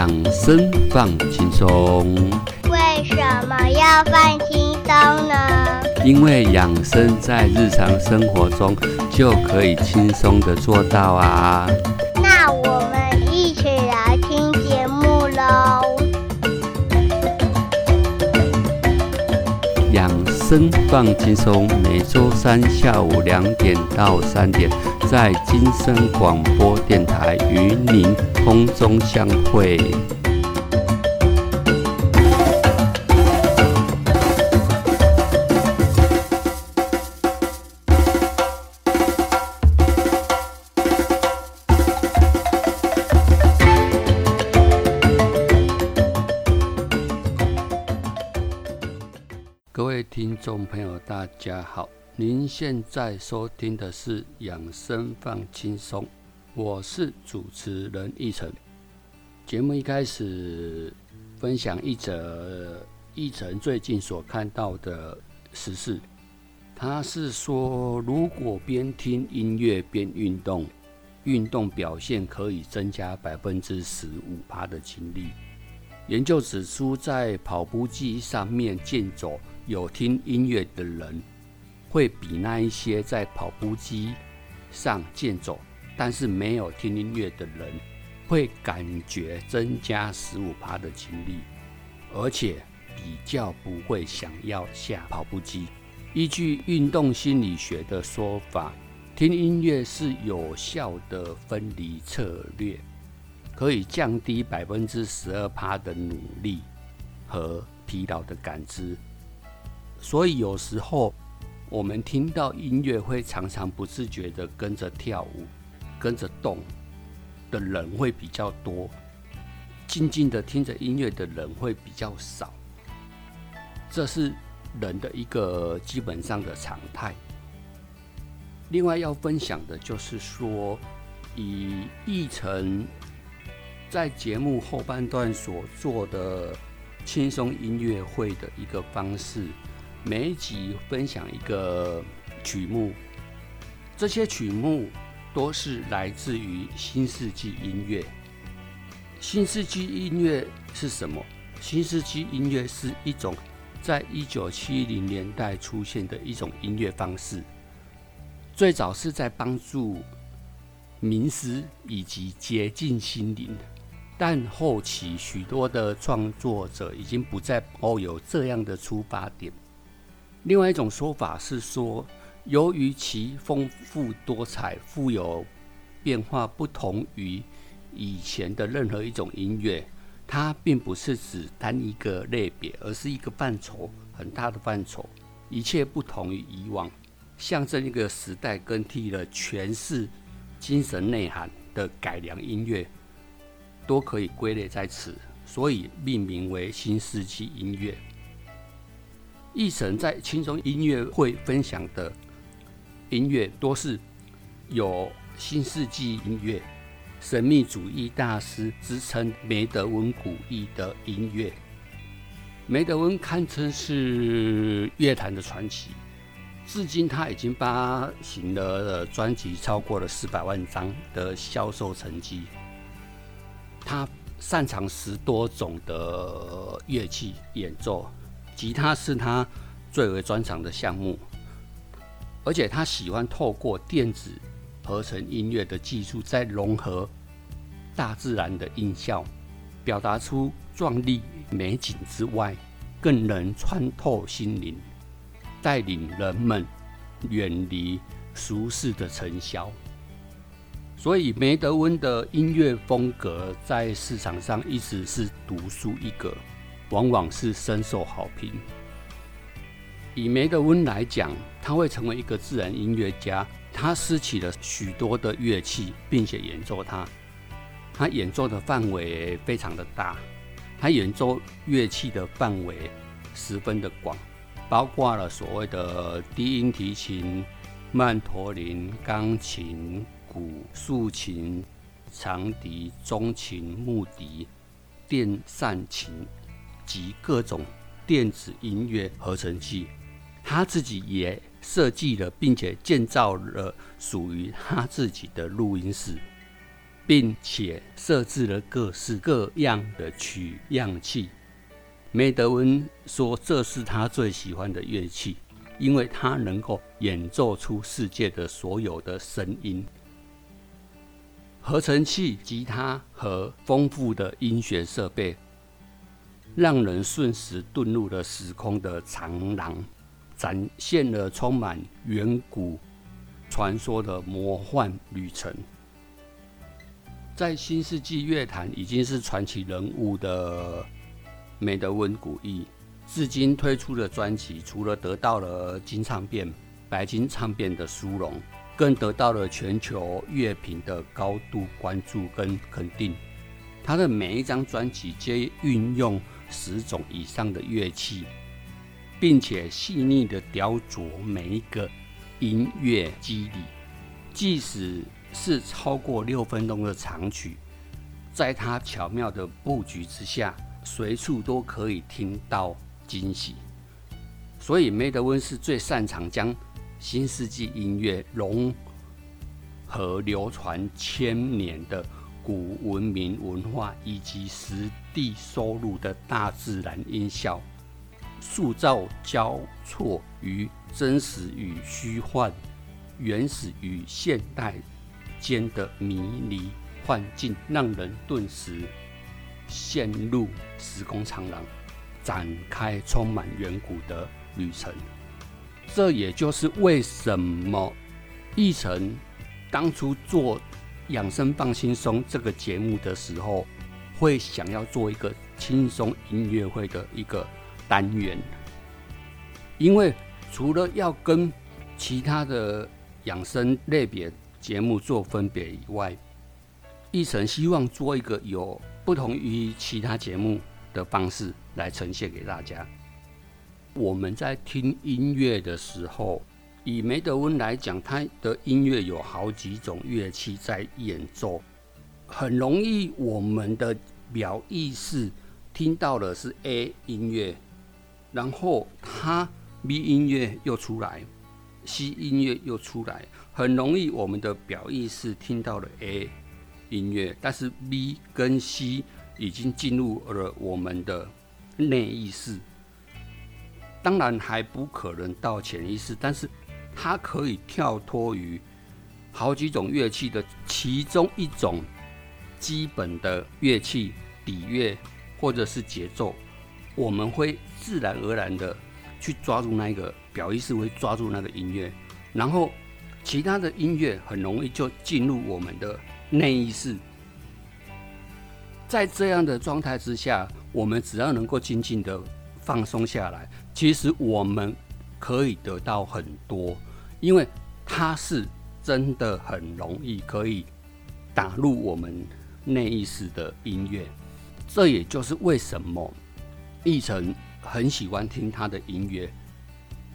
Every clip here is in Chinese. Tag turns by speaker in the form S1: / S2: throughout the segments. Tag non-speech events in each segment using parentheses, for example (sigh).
S1: 养生放轻松，
S2: 为什么要放轻松呢？
S1: 因为养生在日常生活中就可以轻松的做到啊。
S2: 那我们一起来听节目喽。
S1: 养生放轻松，每周三下午两点到三点，在金声广播电台与您空中相会。各位听众朋友，大家好！您现在收听的是《养生放轻松》，我是主持人奕晨。节目一开始分享一则奕晨最近所看到的时事，他是说，如果边听音乐边运动，运动表现可以增加百分之十五趴的精力。研究指出，在跑步机上面健走。有听音乐的人，会比那一些在跑步机上健走，但是没有听音乐的人，会感觉增加十五趴的精力，而且比较不会想要下跑步机。依据运动心理学的说法，听音乐是有效的分离策略，可以降低百分之十二趴的努力和疲劳的感知。所以有时候我们听到音乐会常常不自觉的跟着跳舞、跟着动的人会比较多，静静的听着音乐的人会比较少。这是人的一个基本上的常态。另外要分享的就是说，以奕晨在节目后半段所做的轻松音乐会的一个方式。每一集分享一个曲目，这些曲目都是来自于新世纪音乐。新世纪音乐是什么？新世纪音乐是一种在一九七零年代出现的一种音乐方式，最早是在帮助冥思以及接近心灵，但后期许多的创作者已经不再抱有这样的出发点。另外一种说法是说，由于其丰富多彩、富有变化，不同于以前的任何一种音乐，它并不是指单一个类别，而是一个范畴很大的范畴，一切不同于以往，象征一个时代更替了诠释精神内涵的改良音乐，都可以归类在此，所以命名为新世纪音乐。艺神在轻松音乐会分享的音乐，多是有新世纪音乐、神秘主义大师之称梅德温古意的音乐。梅德温堪称是乐坛的传奇，至今他已经发行了专辑超过了四百万张的销售成绩。他擅长十多种的乐器演奏。吉他是他最为专长的项目，而且他喜欢透过电子合成音乐的技术，在融合大自然的音效，表达出壮丽美景之外，更能穿透心灵，带领人们远离俗世的尘嚣。所以梅德温的音乐风格在市场上一直是独树一格。往往是深受好评。以梅德温来讲，他会成为一个自然音乐家。他拾起了许多的乐器，并且演奏它。他演奏的范围非常的大，他演奏乐器的范围十分的广，包括了所谓的低音提琴、曼陀林、钢琴、鼓、竖琴、长笛、中琴、木笛、电扇琴。及各种电子音乐合成器，他自己也设计了，并且建造了属于他自己的录音室，并且设置了各式各样的取样器。梅德温说：“这是他最喜欢的乐器，因为它能够演奏出世界的所有的声音。合成器、吉他和丰富的音学设备，让人瞬时遁入了时空的长廊，展现了充满远古传说的魔幻旅程。在新世纪乐坛，已经是传奇人物的。”梅德温古意，至今推出的专辑，除了得到了金唱片、白金唱片的殊荣，更得到了全球乐评的高度关注跟肯定。他的每一张专辑皆运用十种以上的乐器，并且细腻的雕琢每一个音乐肌理，即使是超过六分钟的长曲，在他巧妙的布局之下。随处都可以听到惊喜，所以梅德温是最擅长将新世纪音乐融合流传千年的古文明文化以及实地收录的大自然音效，塑造交错于真实与虚幻、原始与现代间的迷离幻境，让人顿时。陷入时空长廊，展开充满远古的旅程。这也就是为什么奕晨当初做《养生放轻松》这个节目的时候，会想要做一个轻松音乐会的一个单元。因为除了要跟其他的养生类别节目做分别以外，奕晨希望做一个有。不同于其他节目的方式来呈现给大家。我们在听音乐的时候，以梅德温来讲，他的音乐有好几种乐器在演奏，很容易我们的表意识听到的是 A 音乐，然后他 B 音乐又出来，C 音乐又出来，很容易我们的表意识听到了 A。音乐，但是 B 跟 C 已经进入了我们的内意识，当然还不可能到潜意识，但是它可以跳脱于好几种乐器的其中一种基本的乐器底乐或者是节奏，我们会自然而然的去抓住那个表意识，会抓住那个音乐，然后其他的音乐很容易就进入我们的。内意识，在这样的状态之下，我们只要能够静静的放松下来，其实我们可以得到很多，因为它是真的很容易可以打入我们内意识的音乐。这也就是为什么奕晨很喜欢听他的音乐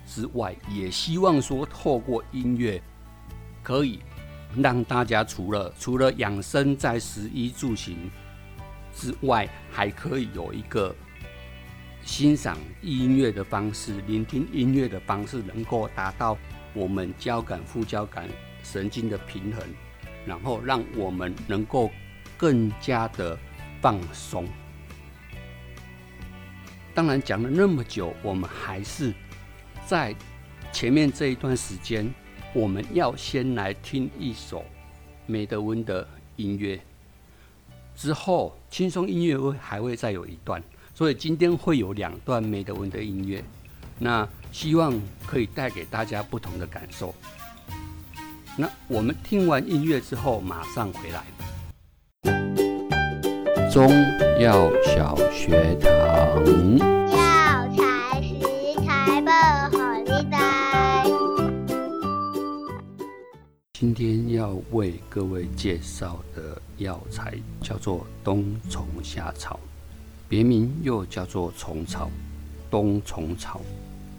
S1: 之外，也希望说透过音乐可以。让大家除了除了养生在食衣住行之外，还可以有一个欣赏音乐的方式、聆听音乐的方式，能够达到我们交感副交感神经的平衡，然后让我们能够更加的放松。当然讲了那么久，我们还是在前面这一段时间。我们要先来听一首梅德温的音乐，之后轻松音乐会还会再有一段，所以今天会有两段梅德文的音乐，那希望可以带给大家不同的感受。那我们听完音乐之后马上回来。中药小学堂。今天要为各位介绍的药材叫做冬虫夏草，别名又叫做虫草、冬虫草、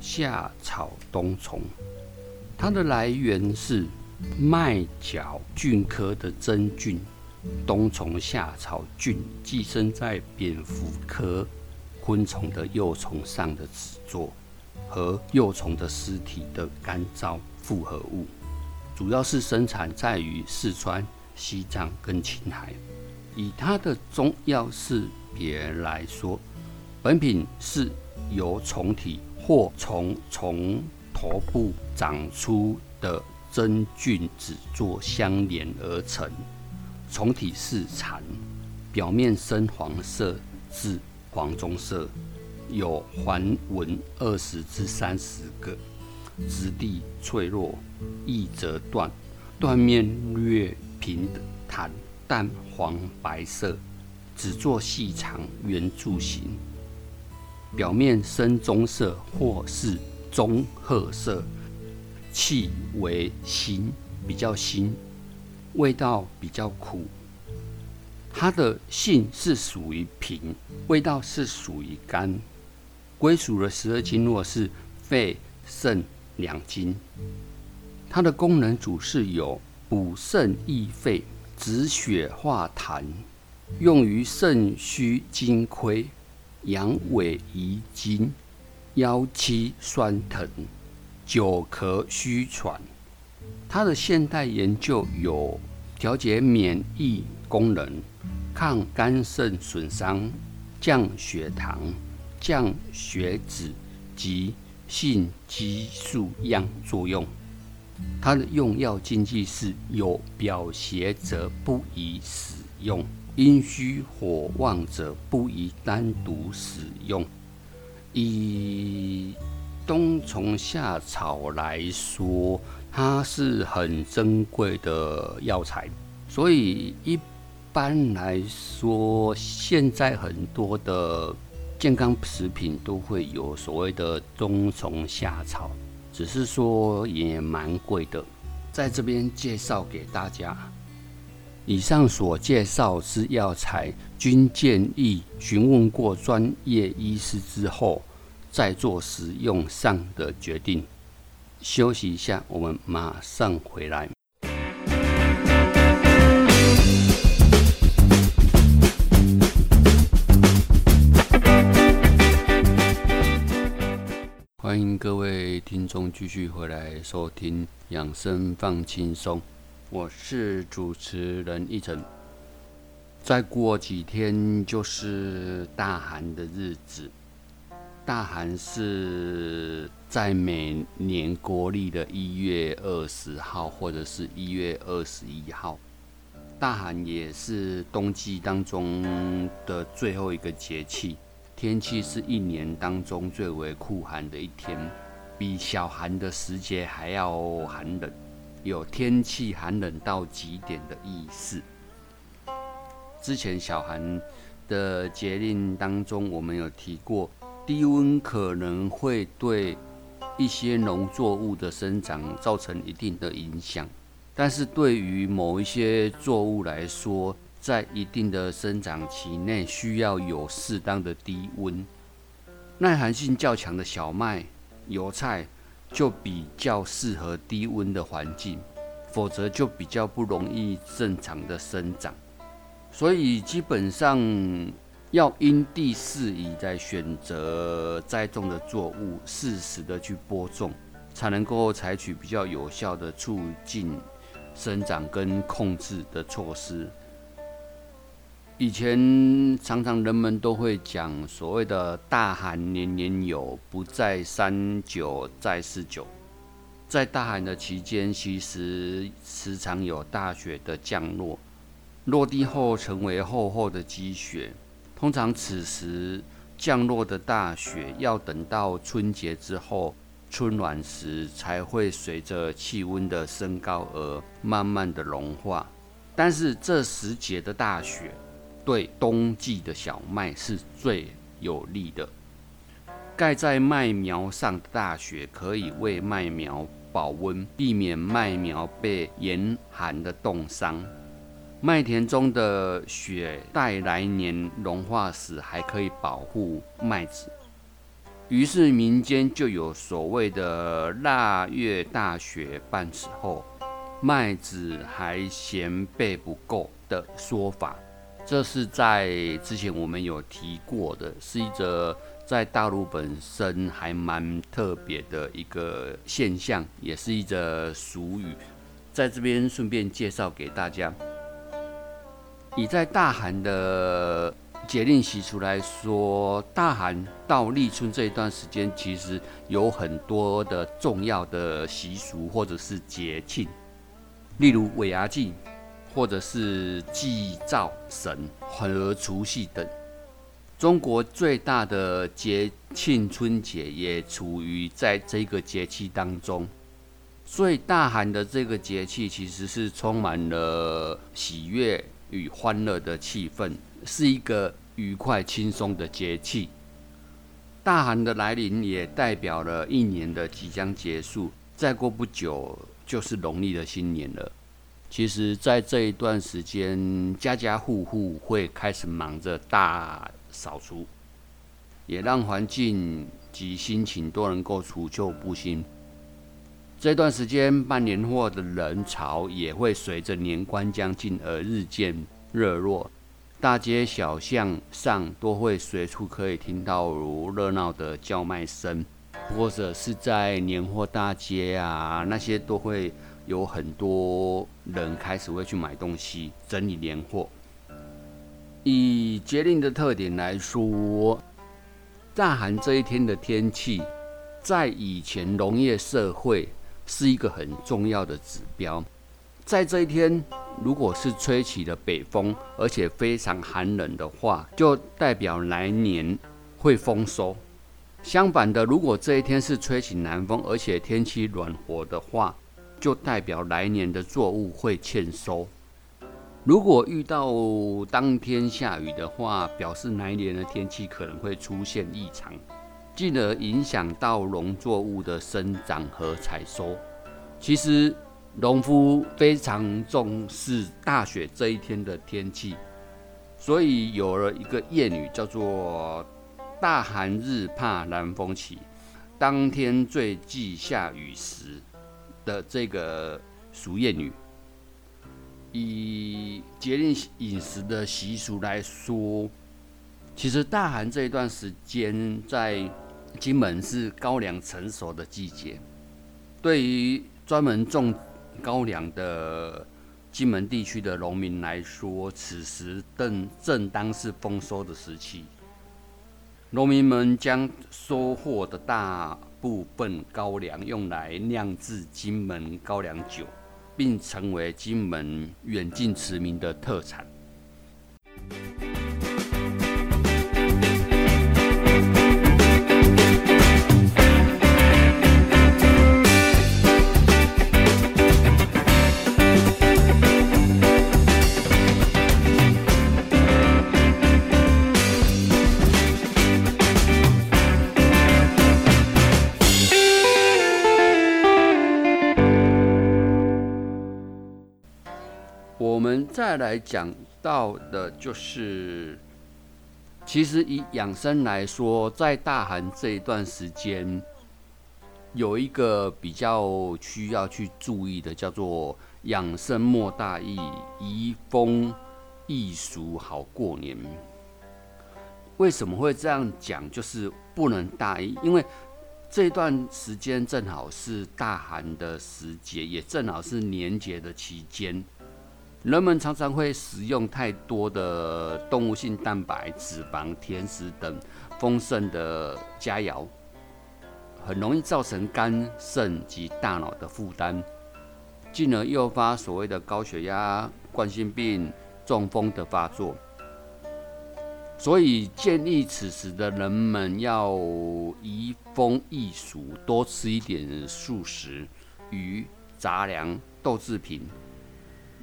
S1: 夏草冬虫。它的来源是麦角菌科的真菌冬虫夏草菌寄生在蝙蝠科昆虫的幼虫上的纸座和幼虫的尸体的干燥复合物。主要是生产在于四川、西藏跟青海。以它的中药是别来说，本品是由虫体或从虫头部长出的真菌子做相连而成。虫体是蚕，表面深黄色至黄棕色，有环纹二十至三十个，质地脆弱，易折断，断面略平坦。淡黄白色，只做细长圆柱形，表面深棕色或是棕褐色，气为辛，比较辛，味道比较苦。它的性是属于平，味道是属于甘。归属的十二经络是肺、肾两经。它的功能主是有补肾益肺。止血化痰，用于肾虚精亏、阳痿遗精、腰膝酸疼、久咳虚喘。它的现代研究有调节免疫功能、抗肝肾损伤、降血糖、降血脂及性激素样作用。它的用药禁忌是有表邪则不宜使用，阴虚火旺者不宜单独使用。以冬虫夏草来说，它是很珍贵的药材，所以一般来说，现在很多的健康食品都会有所谓的冬虫夏草。只是说也蛮贵的，在这边介绍给大家。以上所介绍之药材，均建议询问过专业医师之后，再做使用上的决定。休息一下，我们马上回来。欢迎各位听众继续回来收听养生放轻松，我是主持人一晨。再过几天就是大寒的日子，大寒是在每年国历的一月二十号或者是一月二十一号。大寒也是冬季当中的最后一个节气。天气是一年当中最为酷寒的一天，比小寒的时节还要寒冷，有天气寒冷到极点的意思。之前小寒的节令当中，我们有提过，低温可能会对一些农作物的生长造成一定的影响，但是对于某一些作物来说，在一定的生长期内，需要有适当的低温，耐寒性较强的小麦、油菜就比较适合低温的环境，否则就比较不容易正常的生长。所以基本上要因地适宜在选择栽种的作物，适时的去播种，才能够采取比较有效的促进生长跟控制的措施。以前常常人们都会讲所谓的大寒年年有，不在三九在四九。在大寒的期间，其实时常有大雪的降落，落地后成为厚厚的积雪。通常此时降落的大雪，要等到春节之后，春暖时才会随着气温的升高而慢慢的融化。但是这时节的大雪。对冬季的小麦是最有利的。盖在麦苗上的大雪可以为麦苗保温，避免麦苗被严寒的冻伤。麦田中的雪待来年融化时还可以保护麦子。于是民间就有所谓的“腊月大雪半时候，麦子还嫌备不够”的说法。这是在之前我们有提过的，是一则在大陆本身还蛮特别的一个现象，也是一则俗语，在这边顺便介绍给大家。以在大寒的节令习俗来说，大寒到立春这一段时间，其实有很多的重要的习俗或者是节庆，例如尾牙祭，或者是祭灶神和除夕等。中国最大的节庆春节也处于在这个节气当中，所以大寒的这个节气其实是充满了喜悦与欢乐的气氛，是一个愉快轻松的节气。大寒的来临也代表了一年的即将结束，再过不久就是农历的新年了。其实，在这一段时间，家家户户会开始忙着大。扫除，也让环境及心情都能够除旧布新。这段时间办年货的人潮也会随着年关将近而日渐热络，大街小巷上都会随处可以听到如热闹的叫卖声，或者是在年货大街啊，那些都会有很多人开始会去买东西，整理年货。以节令的特点来说，大寒这一天的天气，在以前农业社会是一个很重要的指标。在这一天，如果是吹起了北风，而且非常寒冷的话，就代表来年会丰收。相反的，如果这一天是吹起南风，而且天气暖和的话，就代表来年的作物会欠收。如果遇到当天下雨的话，表示来年的天气可能会出现异常，进而影响到农作物的生长和采收。其实，农夫非常重视大雪这一天的天气，所以有了一个谚语，叫做“大寒日怕南风起，当天最忌下雨时”的这个俗谚语。以节令饮食的习俗来说，其实大寒这一段时间在金门是高粱成熟的季节。对于专门种高粱的金门地区的农民来说，此时正正当是丰收的时期。农民们将收获的大部分高粱用来酿制金门高粱酒。并成为金门远近驰名的特产。我们再来讲到的就是，其实以养生来说，在大寒这一段时间，有一个比较需要去注意的，叫做养生莫大意，移风易俗好过年。为什么会这样讲？就是不能大意，因为这段时间正好是大寒的时节，也正好是年节的期间。人们常常会食用太多的动物性蛋白、脂肪、甜食等丰盛的佳肴，很容易造成肝肾及大脑的负担，进而诱发所谓的高血压、冠心病、中风的发作。所以建议此时的人们要移风易俗，多吃一点素食、鱼、杂粮、豆制品。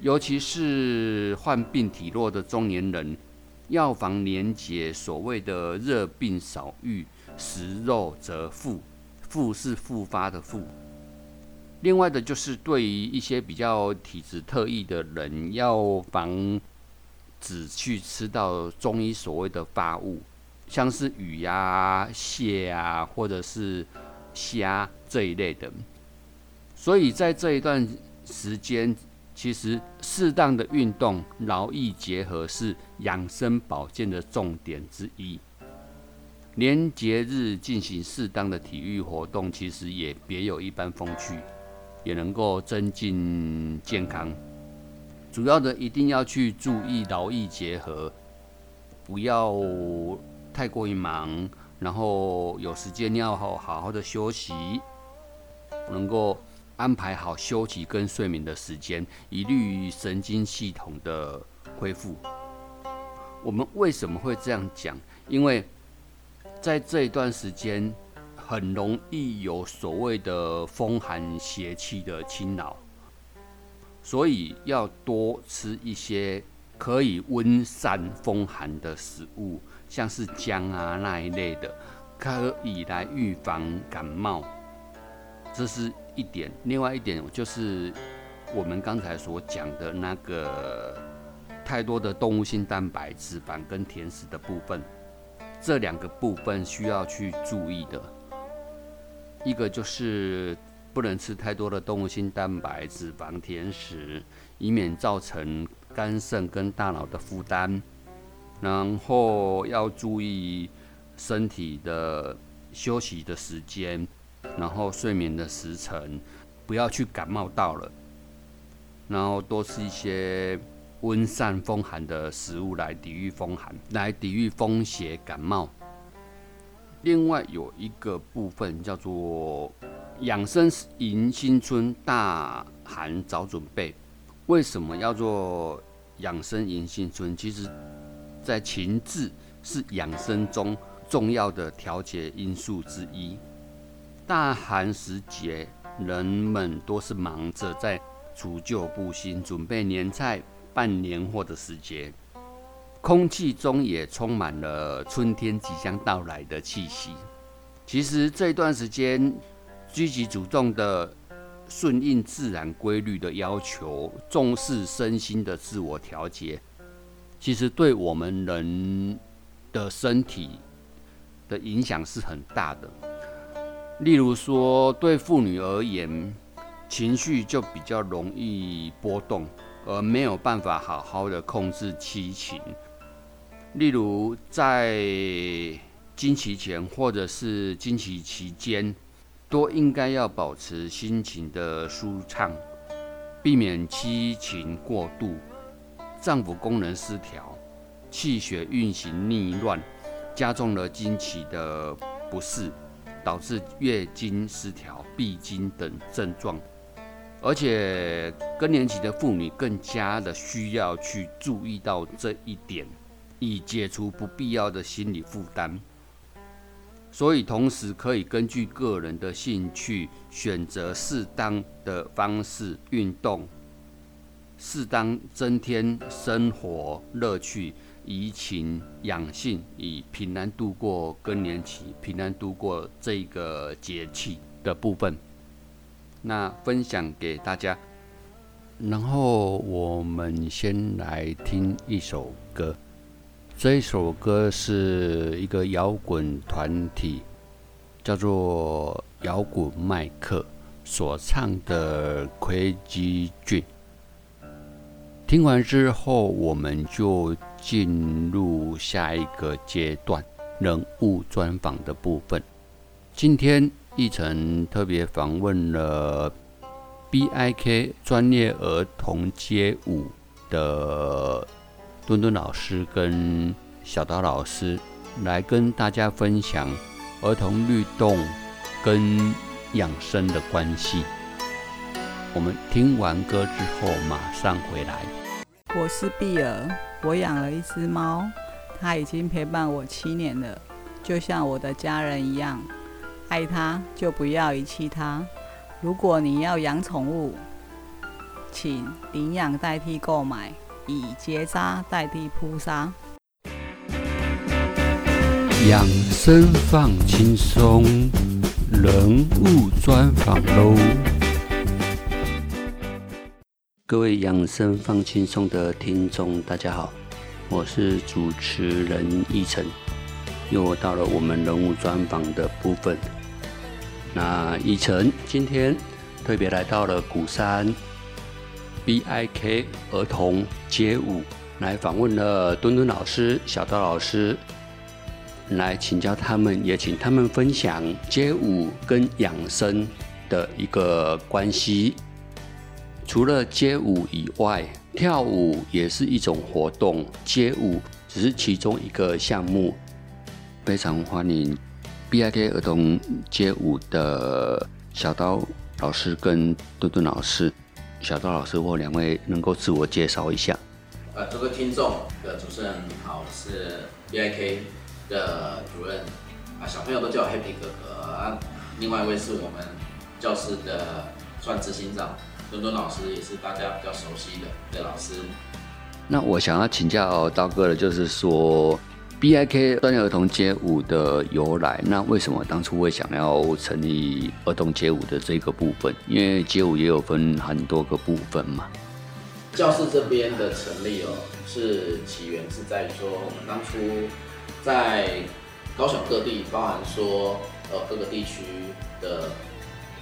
S1: 尤其是患病体弱的中年人，要防年节所谓的热病少愈，食肉则复，复是复发的复。另外的就是对于一些比较体质特异的人，要防止去吃到中医所谓的发物，像是鱼呀、蟹啊，或者是虾这一类的。所以在这一段时间。其实，适当的运动、劳逸结合是养生保健的重点之一。连节日进行适当的体育活动，其实也别有一番风趣，也能够增进健康。主要的一定要去注意劳逸结合，不要太过于忙，然后有时间要好好好的休息，能够安排好休息跟睡眠的时间，以利于神经系统的恢复。我们为什么会这样讲？因为在这一段时间，很容易有所谓的风寒邪气的侵扰，所以要多吃一些可以温散风寒的食物，像是姜啊那一类的，可以来预防感冒。这是一点。另外一点就是我们刚才所讲的那个太多的动物性蛋白、脂肪跟甜食的部分。这两个部分需要去注意的，一个就是不能吃太多的动物性蛋白、脂肪、甜食，以免造成肝肾跟大脑的负担。然后要注意身体的休息的时间，然后睡眠的时辰，不要去感冒到了。然后多吃一些。温散风寒的食物来抵御风寒，来抵御风邪感冒。另外有一个部分叫做养生迎新春，大寒早准备。为什么要做养生迎新春？其实，在情志是养生中重要的调节因素之一。大寒时节，人们都是忙着在除旧布新，准备年菜。办年货的时节，空气中也充满了春天即将到来的气息。其实这段时间，积极主动的顺应自然规律的要求，重视身心的自我调节，其实对我们人的身体的影响是很大的。例如说，对妇女而言，情绪就比较容易波动。而没有办法好好的控制七情，例如在经期前或者是经期期间，都应该要保持心情的舒畅，避免七情过度，脏腑功能失调，气血运行逆乱，加重了经期的不适，导致月经失调、闭经等症状。而且更年期的妇女更加的需要去注意到这一点，以解除不必要的心理负担。所以，同时可以根据个人的兴趣，选择适当的方式运动，适当增添生活乐趣，怡情养性，以平安度过更年期，平安度过这个节气的部分。那分享给大家，然后我们先来听一首歌。这一首歌是一个摇滚团体，叫做摇滚麦克所唱的《魁基俊》。听完之后，我们就进入下一个阶段——人物专访的部分。今天。一晨特别访问了 BIK 专业儿童街舞的墩墩老师跟小刀老师，来跟大家分享儿童律动跟养生的关系。我们听完歌之后马上回来。
S3: 我是碧儿，我养了一只猫，它已经陪伴我七年了，就像我的家人一样。爱它就不要遗弃它。如果你要养宠物，请领养代替购买，以结扎代替扑杀。
S1: 养生放轻松，人物专访喽！各位养生放轻松的听众，大家好，我是主持人奕晨。又到了我们人物专访的部分。那以晨今天特别来到了鼓山 BIK 儿童街舞，来访问了墩墩老师、小刀老师，来请教他们，也请他们分享街舞跟养生的一个关系。除了街舞以外，跳舞也是一种活动，街舞只是其中一个项目。非常欢迎 BIK 儿童街舞的小刀老师跟墩墩老师。小刀老师或两位能够自我介绍一下。
S4: 呃，各位听众的主持人你好，我是 BIK 的主任啊，小朋友都叫我 Happy 哥哥啊。另外一位是我们教室的算执行长墩墩老师，也是大家比较熟悉的的老师。
S1: 那我想要请教刀哥的，就是说 BIK 锻炼儿童街舞的由来，那为什么当初会想要成立儿童街舞的这个部分？因为街舞也有分很多个部分嘛。
S4: 教室这边的成立哦，是起源是在于说，我们当初在高雄各地，包含说呃各个地区的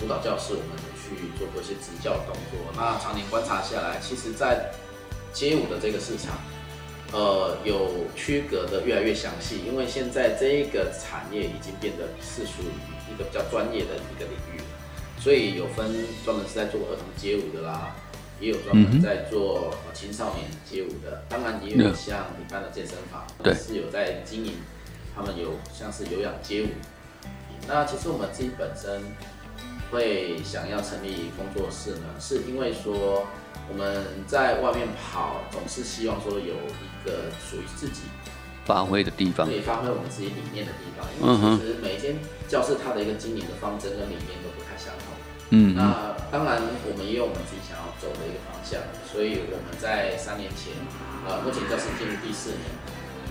S4: 舞蹈教室，我们去做过一些执教动作。那常年观察下来，其实在街舞的这个市场，呃有区隔的越来越详细，因为现在这一个产业已经变得是属于一个比较专业的一个领域，所以有分专门是在做儿童街舞的啦。也有专门在做青少年街舞的，当然也有像一般的健身房，是有在经营，他们有像是有氧街舞。那其实我们自己本身会想要成立工作室呢，是因为说我们在外面跑，总是希望说有一个属于自己
S1: 发挥的地方，
S4: 可以发挥我们自己理念的地方。因为其实每一间教室它的一个经营的方针跟理念都不太相同。嗯，那当然，我们也有我们自己想要走的一个方向，所以我们在三年前，呃，目前教室进入第四年，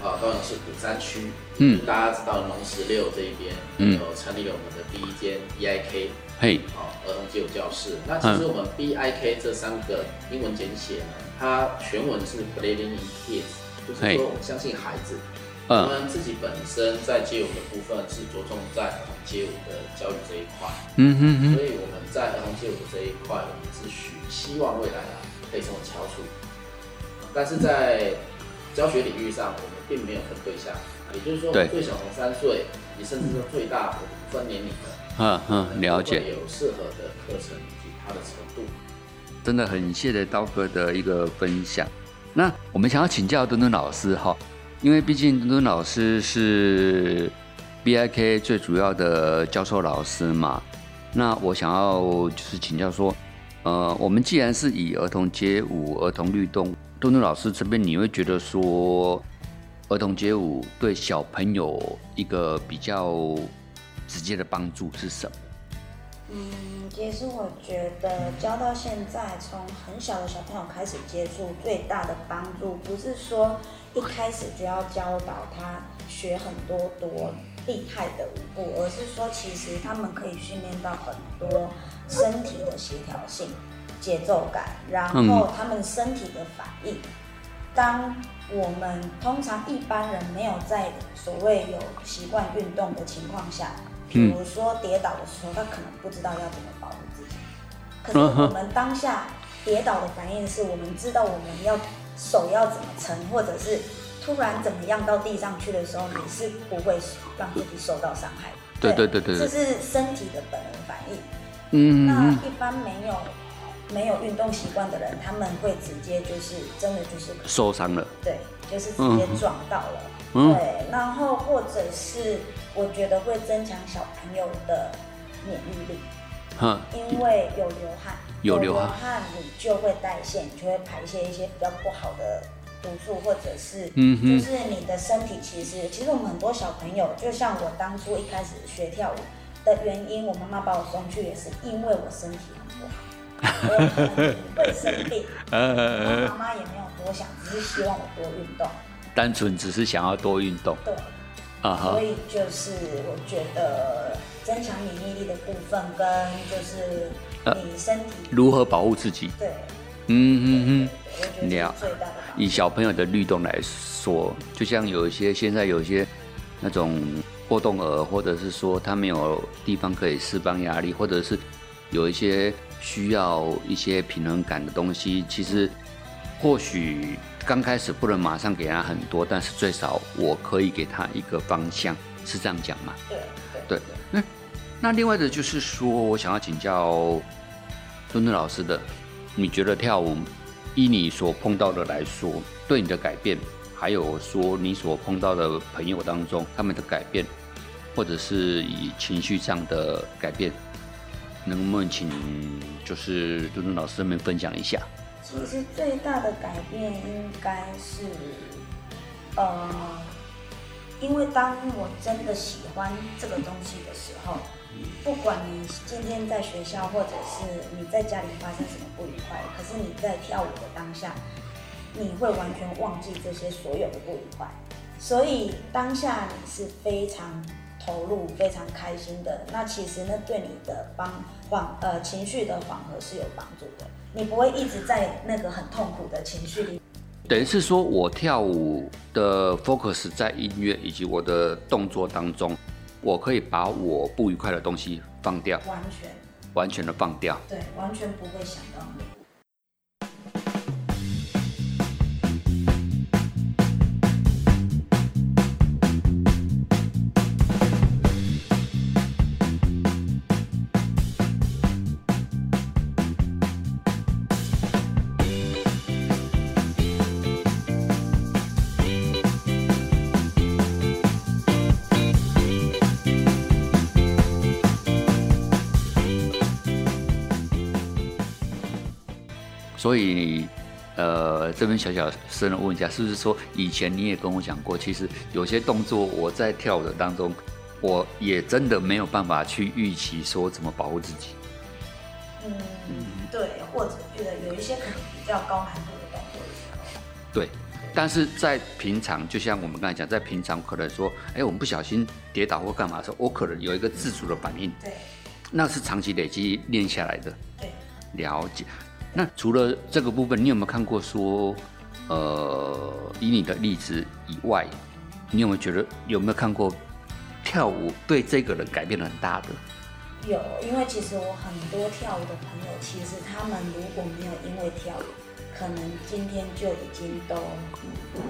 S4: 啊，高雄市鼓山区，嗯，大家知道龙十六这一边，嗯，有成立了我们的第一间 BIK，嘿，好，儿童街舞教室。那其实我们 BIK 这三个英文简写呢，它全文是 Believing in Kids，就是说我们相信孩子。我们自己本身在街舞的部分是着重在儿童街舞的教育这一块，嗯嗯嗯，所以我们在儿童街舞的这一块，我们是许希望未来啊可以成为翘楚，但是在教学领域上，我们并没有分对象，也就是说，最小从三岁，你甚至说最大不分年龄的，嗯嗯，
S1: 了解，
S4: 有适合的课程以及它的程度，
S1: 真的很谢谢刀哥的一个分享。那我们想要请教墩墩老师哈。因为毕竟墩墩老师是 BIK 最主要的教授老师嘛，那我想要就是请教说，呃，我们既然是以儿童街舞、儿童律动，墩墩老师这边你会觉得说，儿童街舞对小朋友一个比较直接的帮助是什么？
S5: 嗯，其实我觉得教到现在，从很小的小朋友开始接触，最大的帮助不是说一开始就要教导他学很多多厉害的舞步，而是说其实他们可以训练到很多身体的协调性、节奏感，然后他们身体的反应。当我们通常一般人没有在所谓有习惯运动的情况下。比如说跌倒的时候，他可能不知道要怎么保护自己。可是我们当下跌倒的反应是，我们知道我们要手要怎么撑，或者是突然怎么样到地上去的时候，你是不会让自己受到伤害。
S1: 对对对对，
S5: 这是身体的本能反应。嗯那一般没有没有运动习惯的人，他们会直接就是真的就是
S1: 受伤了。
S5: 对，就是直接撞到了。对，然后或者是我觉得会增强小朋友的免疫力，因为有流汗，
S1: 有流
S5: 汗，你就会代谢，你就会排泄一些比较不好的毒素，或者是，嗯就是你的身体其实，其实我们很多小朋友，就像我当初一开始学跳舞的原因，我妈妈把我送去也是因为我身体很不好，我会生病，我 (laughs) 妈妈也没有多想，只是希望我多运动。
S1: 单纯只是想要多运动，
S5: 对，啊哈，所以就是我觉得增强免疫力的部分跟就是你身体
S1: 如何保护自己，
S5: 对，嗯嗯嗯，了。
S1: 以小朋友的律动来说，就像有一些现在有一些那种过动儿，或者是说他没有地方可以释放压力，或者是有一些需要一些平衡感的东西，其实或许。刚开始不能马上给他很多，但是最少我可以给他一个方向，是这样讲吗？
S5: 对
S1: 对对。那那另外的就是说，我想要请教墩墩老师的，你觉得跳舞依你所碰到的来说，对你的改变，还有说你所碰到的朋友当中他们的改变，或者是以情绪上的改变，能不能请就是墩墩老师们分享一下？
S5: 其实最大的改变应该是，呃，因为当我真的喜欢这个东西的时候。不管你今天在学校，或者是你在家里发生什么不愉快，可是你在跳舞的当下，你会完全忘记这些所有的不愉快，所以当下你是非常投入、非常开心的。那其实那对你的帮缓呃情绪的缓和是有帮助的，你不会一直在那个很痛苦的情绪里。
S1: 等于是说我跳舞的 focus 在音乐以及我的动作当中。我可以把我不愉快的东西放掉，
S5: 完全，
S1: 完全的放掉，
S5: 对，完全不会想到你。
S1: 所以，呃，这边小小声的问一下，是不是说以前你也跟我讲过，其实有些动作我在跳舞的当中，我也真的没有办法去预期说怎么保护自己。
S5: 嗯，对，或者觉得有一些可能比较高难度的动作的时候。
S1: 对，但是在平常，就像我们刚才讲，在平常可能说，哎，我们不小心跌倒或干嘛的时候，我可能有一个自主的反应。
S5: 对，
S1: 那是长期累积练下来的。
S5: 对，
S1: 了解。那除了这个部分，你有没有看过说，呃，以你的例子以外，你有没有觉得有没有看过跳舞对这个人改变很大的？
S5: 有，因为其实我很多跳舞的朋友，其实他们如果没有因为跳舞，可能今天就已经都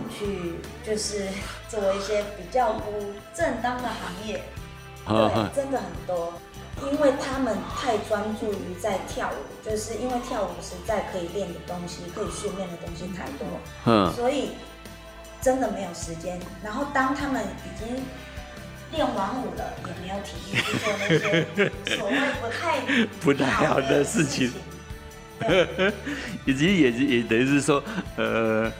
S5: 去就是做一些比较不正当的行业，(laughs) 对，真的很多。因为他们太专注于在跳舞，就是因为跳舞实在可以练的东西、可以训练的东西太多，嗯，所以真的没有时间。然后当他们已经练完舞了，也没有体力去做那些所谓不太 (laughs)
S1: 不太好的事情，以及 (laughs) 也也等于是说，呃，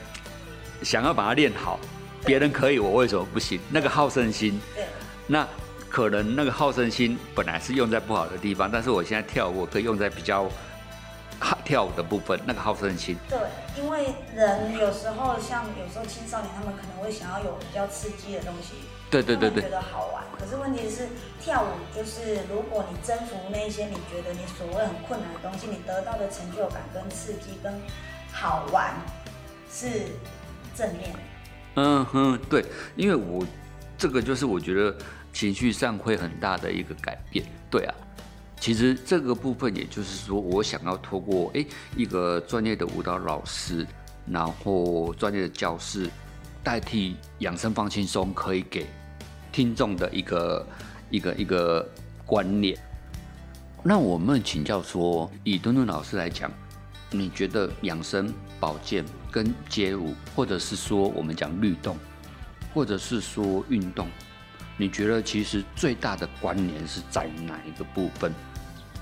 S1: 想要把它练好，别人可以，我为什么不行？那个好胜心，
S5: 对，
S1: 那。可能那个好胜心本来是用在不好的地方，但是我现在跳舞可以用在比较好跳舞的部分。那个好胜心，
S5: 对，因为人有时候像有时候青少年他们可能会想要有比较刺激的东西，
S1: 对对对对，
S5: 觉得好玩。可是问题是跳舞就是如果你征服那些你觉得你所谓很困难的东西，你得到的成就感跟刺激跟好玩是正面。
S1: 嗯哼，对，因为我这个就是我觉得。情绪上会很大的一个改变，对啊，其实这个部分也就是说，我想要透过诶一个专业的舞蹈老师，然后专业的教室，代替养生放轻松，可以给听众的一个一个一个观念。那我们请教说，以墩墩老师来讲，你觉得养生保健跟街舞，或者是说我们讲律动，或者是说运动？你觉得其实最大的关联是在哪一个部分？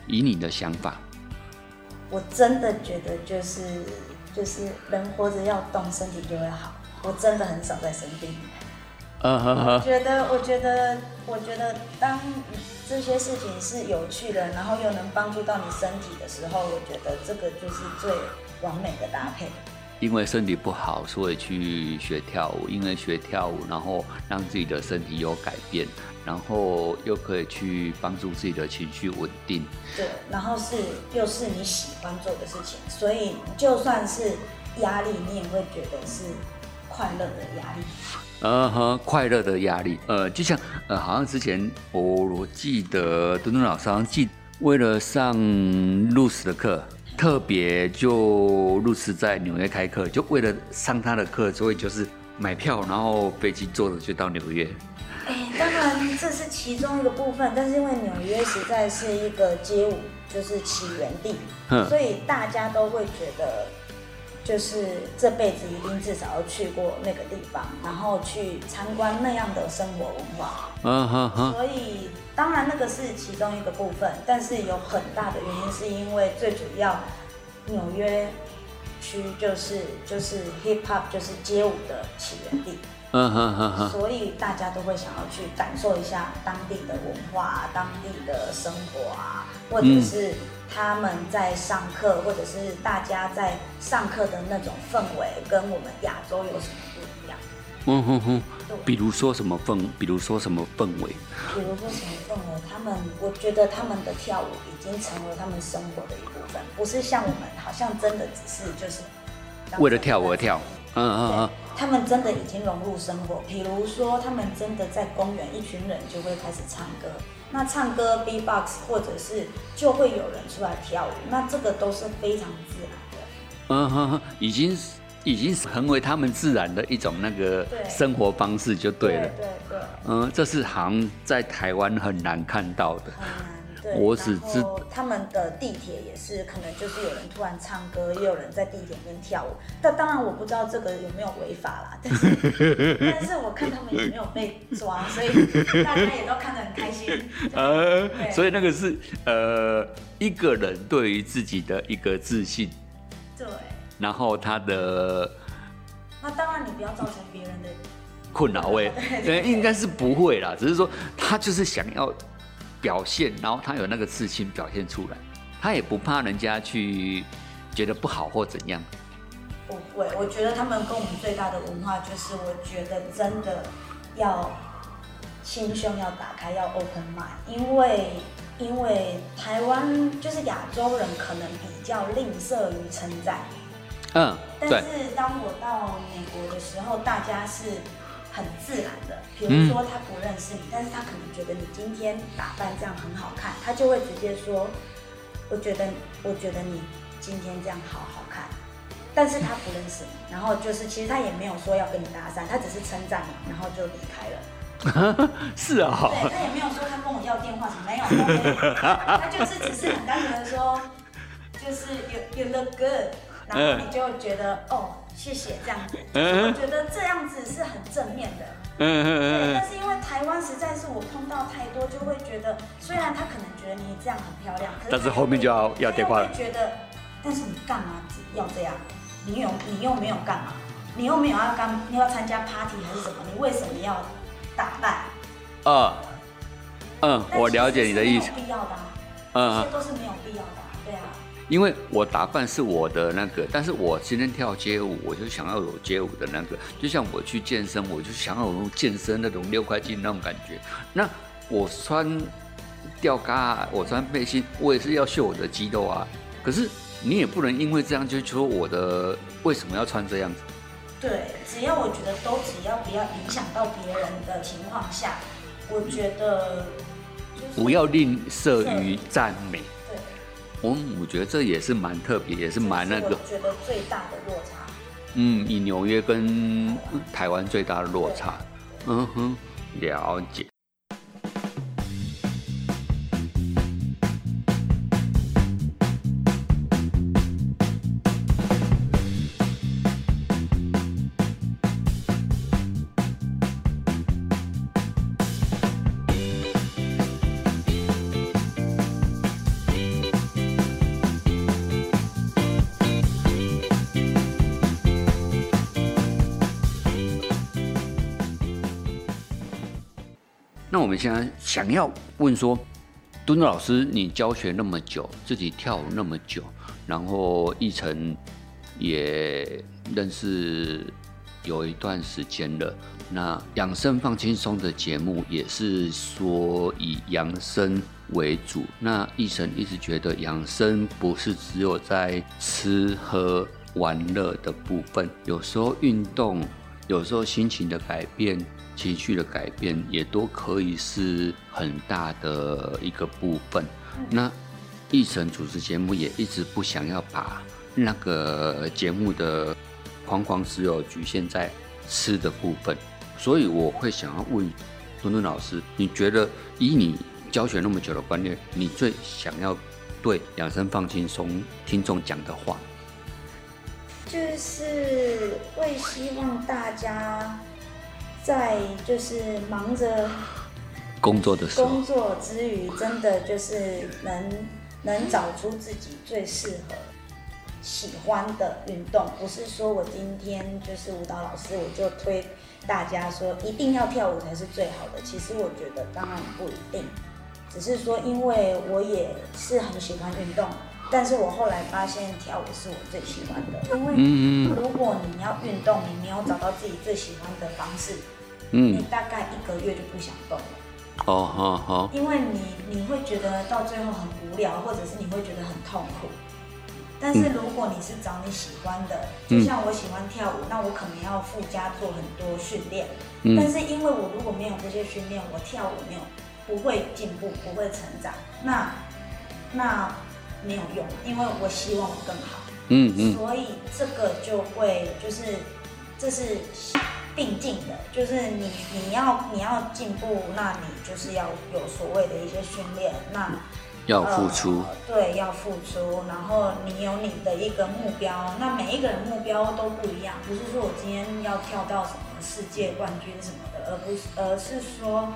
S1: 以你的想法，
S5: 我真的觉得就是就是人活着要动，身体就会好。我真的很少在生病。嗯哼哼。觉得我觉得我觉得当这些事情是有趣的，然后又能帮助到你身体的时候，我觉得这个就是最完美的搭配。
S1: 因为身体不好，所以去学跳舞。因为学跳舞，然后让自己的身体有改变，然后又可以去帮助自己的情绪稳定。
S5: 对，然后是又是你喜欢做的事情，所以就算是压力，你也会觉得是快乐的压力。
S1: 呃哼，快乐的压力。呃，就像呃，好像之前我我记得墩墩老师好像记为了上露丝的课。特别就入职在纽约开课，就为了上他的课，所以就是买票，然后飞机坐着就到纽约。
S5: 哎，当然这是其中一个部分，但是因为纽约实在是一个街舞就是起源地，所以大家都会觉得就是这辈子一定至少要去过那个地方，然后去参观那样的生活文化。嗯哼哼。所以当然那个是其中一个部分，但是有很大的原因是因为最主要纽约区就是就是 hip hop 就是街舞的起源地。嗯哼哼哼。所以大家都会想要去感受一下当地的文化、当地的生活啊，或者是。他们在上课，或者是大家在上课的那种氛围，跟我们亚洲有什么不一样？嗯哼
S1: 哼，比如说什么氛，比如说什么氛围？
S5: 比如说什么氛围？他们，我觉得他们的跳舞已经成为他们生活的一部分，不是像我们好像真的只是就是
S1: 为了跳舞而跳。
S5: 嗯嗯嗯，他们真的已经融入生活。比如说，他们真的在公园，一群人就会开始唱歌。那唱歌 B-box 或者是就会有人出来跳舞，那这个都是非常自然的。嗯
S1: 哼哼，已经已经成为他们自然的一种那个生活方式就对了。
S5: 对对。
S1: 嗯，这是好像在台湾很难看到的。
S5: 我只知他们的地铁也是，可能就是有人突然唱歌，也有人在地铁里面跳舞。但当然我不知道这个有没有违法啦，(laughs) 但是但是我看他们也没有被抓，所以大家也都看得很开心。(laughs) 呃，
S1: 所以那个是呃一个人对于自己的一个自信。
S5: 对。
S1: 然后他的。
S5: 那当然你不要造成别人的
S1: 困扰，喂，(laughs) 对，应该是不会啦，只是说他就是想要。表现，然后他有那个自信表现出来，他也不怕人家去觉得不好或怎样。
S5: 不会，我觉得他们跟我们最大的文化就是，我觉得真的要心胸要打开，要 open mind，因为因为台湾就是亚洲人可能比较吝啬于称赞。嗯，但是当我到美国的时候，大家是。很自然的，比如说他不认识你，但是他可能觉得你今天打扮这样很好看，他就会直接说：“我觉得，我觉得你今天这样好好看。”但是他不认识你，(laughs) 然后就是其实他也没有说要跟你搭讪，他只是称赞你，然后就离开了。(laughs)
S1: 是啊，
S5: 对他也没有说他跟我要电话什么，没有，他就是只是很单纯的说，就是 you you look good，然后你就觉得哦。谢谢，这样子，我觉得这样子是很正面的。嗯嗯嗯。但是因为台湾实在是我碰到太多，就会觉得，虽然他可能觉得你这样很漂亮，
S1: 但是后面就要要电话了。
S5: 觉得，但是你干嘛要这样？你有你又没有干嘛？你又没有要干？你要参加 party 还是什么？你为什么要打扮？
S1: 嗯嗯，我了解你的意思。
S5: 必要的，嗯，这些都是没有必要的。
S1: 因为我打扮是我的那个，但是我今天跳街舞，我就想要有街舞的那个，就像我去健身，我就想要有健身那种六块肌那种感觉。那我穿吊嘎，我穿背心，我也是要秀我的肌肉啊。可是你也不能因为这样就说我的为什么要穿这样子？
S5: 对，只要我觉得都只要不要影响到别人的情况下，我觉得
S1: 不要吝啬于赞美。我我觉得这也是蛮特别，也是蛮那个。我
S5: 觉得最大的落差。
S1: 嗯，以纽约跟台湾最大的落差。嗯哼，了解。现在想要问说，敦敦老师，你教学那么久，自己跳舞那么久，然后奕晨也认识有一段时间了。那养生放轻松的节目也是说以养生为主。那奕晨一直觉得养生不是只有在吃喝玩乐的部分，有时候运动，有时候心情的改变。情绪的改变也都可以是很大的一个部分。那一晨主持节目也一直不想要把那个节目的框框只有局限在吃的部分，所以我会想要问墩墩老师，你觉得以你教学那么久的观念，你最想要对养生放轻松听众讲的话？
S5: 就是会希望大家在就是忙着
S1: 工作的时候，
S5: 工作之余，真的就是能能找出自己最适合、喜欢的运动。不是说我今天就是舞蹈老师，我就推大家说一定要跳舞才是最好的。其实我觉得当然不一定，只是说因为我也是很喜欢运动。但是我后来发现跳舞是我最喜欢的，因为如果你要运动，你没有找到自己最喜欢的方式，嗯，你大概一个月就不想动了。哦，好好。因为你你会觉得到最后很无聊，或者是你会觉得很痛苦。但是如果你是找你喜欢的，就像我喜欢跳舞，那我可能要附加做很多训练。嗯。但是因为我如果没有这些训练，我跳舞没有不会进步，不会成长。那那。没有用，因为我希望我更好，嗯嗯，所以这个就会就是这是并进的，就是你你要你要进步，那你就是要有所谓的一些训练，那
S1: 要付出，
S5: 对，要付出，然后你有你的一个目标，那每一个人目标都不一样，不是说我今天要跳到什么世界冠军什么的，而不是而是说，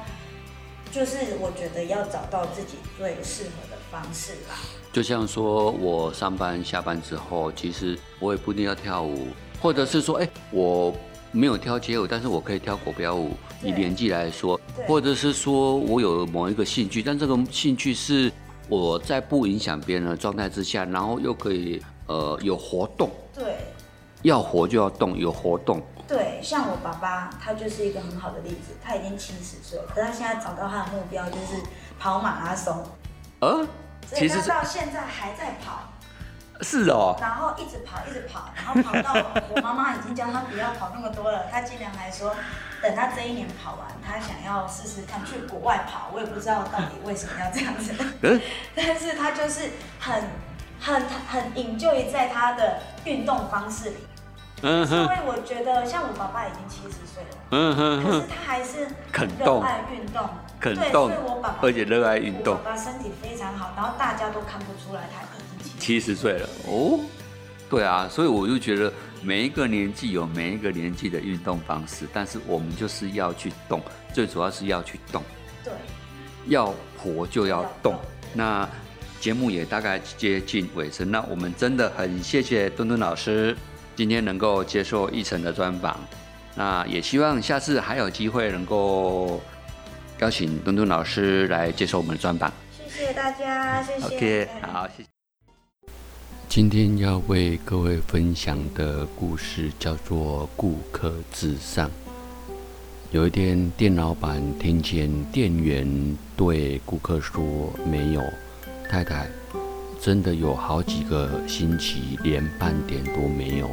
S5: 就是我觉得要找到自己最适合的方式啦。
S1: 就像说，我上班下班之后，其实我也不一定要跳舞，或者是说，哎，我没有跳街舞，但是我可以跳国标舞。以年纪来说，或者是说我有某一个兴趣，但这个兴趣是我在不影响别人的状态之下，然后又可以呃有活动。
S5: 对，
S1: 要活就要动，有活动。
S5: 对，像我爸爸，他就是一个很好的例子。他已经七十岁，可他现在找到他的目标就是跑马拉松。呃。其实到现在还在跑，
S1: 是哦，
S5: 然后一直跑，一直跑，然后跑到 (laughs) 我妈妈已经教他不要跑那么多了，他竟然还说，等他这一年跑完，他想要试试看去国外跑，我也不知道到底为什么要这样子，(laughs) 但是他就是很很很引咎于在他的运动方式里。嗯哼，因为我觉得像我爸爸已经七十岁了，嗯哼，可是他还是
S1: 很热
S5: 爱运动，
S1: 肯动，而且热爱运动。
S5: 爸爸身体非常好，然后大家都看不出来他已经
S1: 七十岁了。哦，对啊，所以我就觉得每一个年纪有每一个年纪的运动方式，但是我们就是要去动，最主要是要去动。
S5: 对，
S1: 要活就要动。那节目也大概接近尾声，那我们真的很谢谢墩墩老师。今天能够接受一晨的专访，那也希望下次还有机会能够邀请墩墩老师来接受我们的专访。
S5: 谢谢大家，谢谢。OK，
S1: 好，谢谢。今天要为各位分享的故事叫做“顾客至上”。有一天，店老板听见店员对顾客说：“没有，太太。”真的有好几个星期连半点都没有，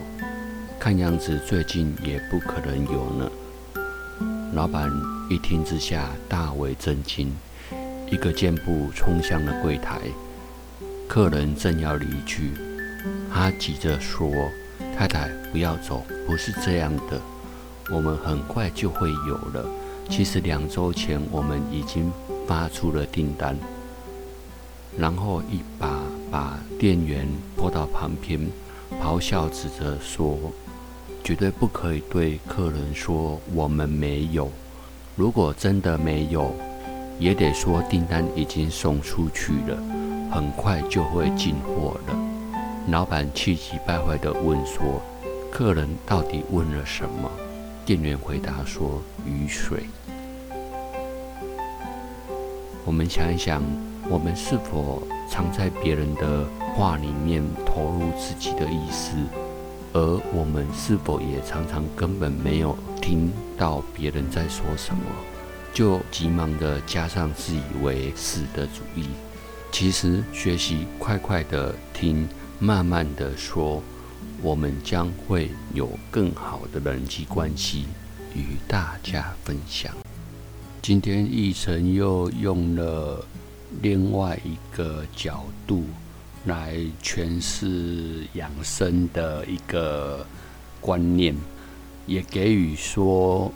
S1: 看样子最近也不可能有呢。老板一听之下大为震惊，一个箭步冲向了柜台。客人正要离去，他急着说：“太太，不要走，不是这样的，我们很快就会有了。其实两周前我们已经发出了订单。”然后一把把店员拖到旁边，咆哮指责说：“绝对不可以对客人说我们没有。如果真的没有，也得说订单已经送出去了，很快就会进货了。”老板气急败坏地问说：“客人到底问了什么？”店员回答说：“雨水。”我们想一想。我们是否常在别人的话里面投入自己的意思，而我们是否也常常根本没有听到别人在说什么，就急忙的加上自以为是的主意？其实学习快快的听，慢慢的说，我们将会有更好的人际关系与大家分享。今天奕晨又用了。另外一个角度来诠释养生的一个观念，也给予说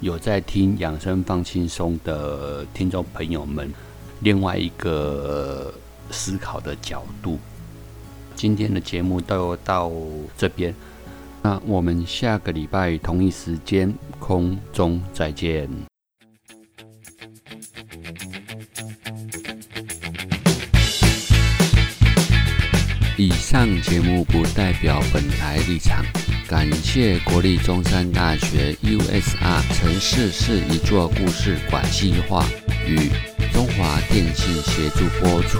S1: 有在听养生放轻松的听众朋友们另外一个思考的角度。今天的节目都到这边，那我们下个礼拜同一时间空中再见。以上节目不代表本台立场，感谢国立中山大学 USR 城市是一座故事广西话与中华电信协助播出。